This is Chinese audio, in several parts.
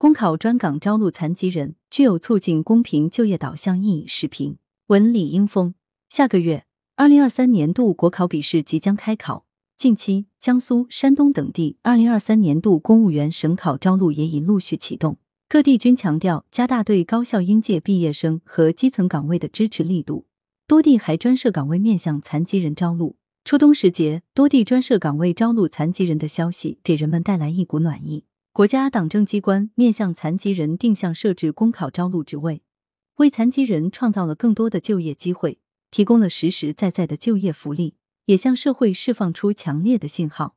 公考专岗招录残疾人具有促进公平就业导向意义。视频文李英峰。下个月，二零二三年度国考笔试即将开考。近期，江苏、山东等地二零二三年度公务员省考招录也已陆续启动。各地均强调加大对高校应届毕业生和基层岗位的支持力度，多地还专设岗位面向残疾人招录。初冬时节，多地专设岗位招录残疾人的消息，给人们带来一股暖意。国家党政机关面向残疾人定向设置公考招录职位，为残疾人创造了更多的就业机会，提供了实实在在的就业福利，也向社会释放出强烈的信号，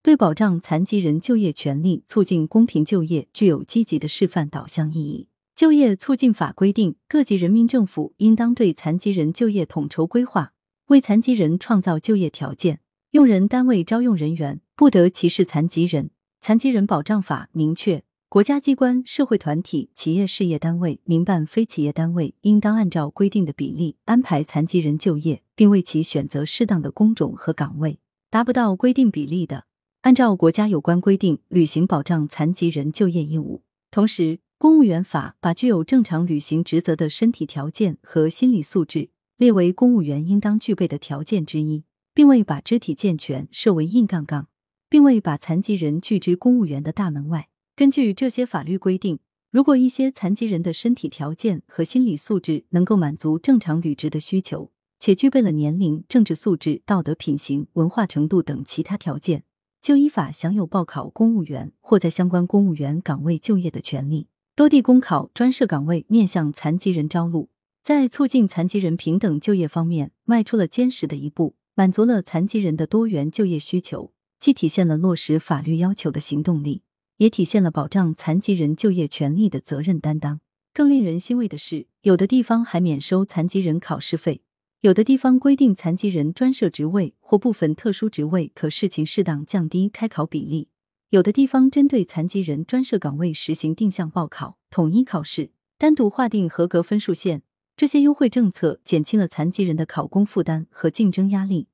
对保障残疾人就业权利、促进公平就业具有积极的示范导向意义。就业促进法规定，各级人民政府应当对残疾人就业统筹规划，为残疾人创造就业条件。用人单位招用人员不得歧视残疾人。残疾人保障法明确，国家机关、社会团体、企业事业单位、民办非企业单位应当按照规定的比例安排残疾人就业，并为其选择适当的工种和岗位。达不到规定比例的，按照国家有关规定履行保障残疾人就业义务。同时，公务员法把具有正常履行职责的身体条件和心理素质列为公务员应当具备的条件之一，并未把肢体健全设为硬杠杠。并未把残疾人拒之公务员的大门外。根据这些法律规定，如果一些残疾人的身体条件和心理素质能够满足正常履职的需求，且具备了年龄、政治素质、道德品行、文化程度等其他条件，就依法享有报考公务员或在相关公务员岗位就业的权利。多地公考专设岗位面向残疾人招录，在促进残疾人平等就业方面迈出了坚实的一步，满足了残疾人的多元就业需求。既体现了落实法律要求的行动力，也体现了保障残疾人就业权利的责任担当。更令人欣慰的是，有的地方还免收残疾人考试费，有的地方规定残疾人专设职位或部分特殊职位可视情适当降低开考比例，有的地方针对残疾人专设岗位实行定向报考、统一考试，单独划定合格分数线。这些优惠政策减轻了残疾人的考公负担和竞争压力。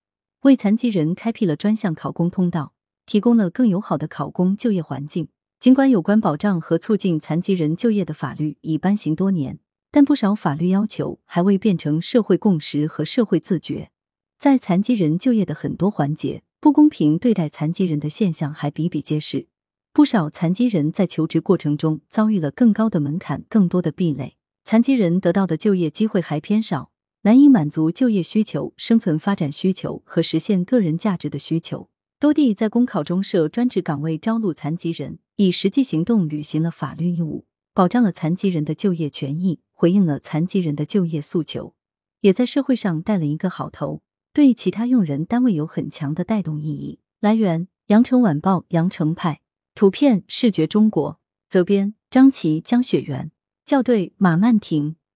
为残疾人开辟了专项考公通道，提供了更友好的考公就业环境。尽管有关保障和促进残疾人就业的法律已颁行多年，但不少法律要求还未变成社会共识和社会自觉。在残疾人就业的很多环节，不公平对待残疾人的现象还比比皆是。不少残疾人在求职过程中遭遇了更高的门槛、更多的壁垒，残疾人得到的就业机会还偏少。难以满足就业需求、生存发展需求和实现个人价值的需求。多地在公考中设专职岗位招录残疾人，以实际行动履行了法律义务，保障了残疾人的就业权益，回应了残疾人的就业诉求，也在社会上带了一个好头，对其他用人单位有很强的带动意义。来源：羊城晚报羊城派，图片：视觉中国，责编：张琪、江雪媛，校对：马曼婷。